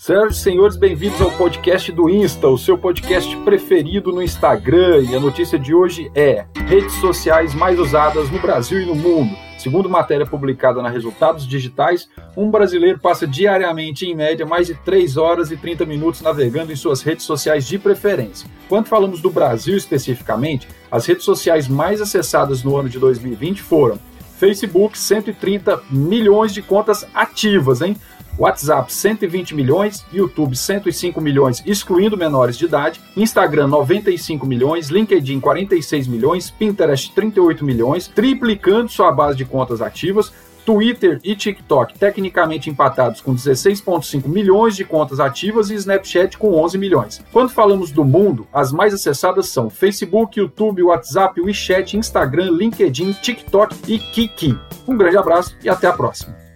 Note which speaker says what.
Speaker 1: Senhoras e senhores, bem-vindos ao podcast do Insta, o seu podcast preferido no Instagram. E a notícia de hoje é: redes sociais mais usadas no Brasil e no mundo. Segundo matéria publicada na Resultados Digitais, um brasileiro passa diariamente, em média, mais de 3 horas e 30 minutos navegando em suas redes sociais de preferência. Quando falamos do Brasil especificamente, as redes sociais mais acessadas no ano de 2020 foram Facebook, 130 milhões de contas ativas, hein? WhatsApp 120 milhões, YouTube 105 milhões, excluindo menores de idade, Instagram 95 milhões, LinkedIn 46 milhões, Pinterest 38 milhões, triplicando sua base de contas ativas, Twitter e TikTok tecnicamente empatados com 16,5 milhões de contas ativas e Snapchat com 11 milhões. Quando falamos do mundo, as mais acessadas são Facebook, YouTube, WhatsApp, WeChat, Instagram, LinkedIn, TikTok e Kiki. Um grande abraço e até a próxima.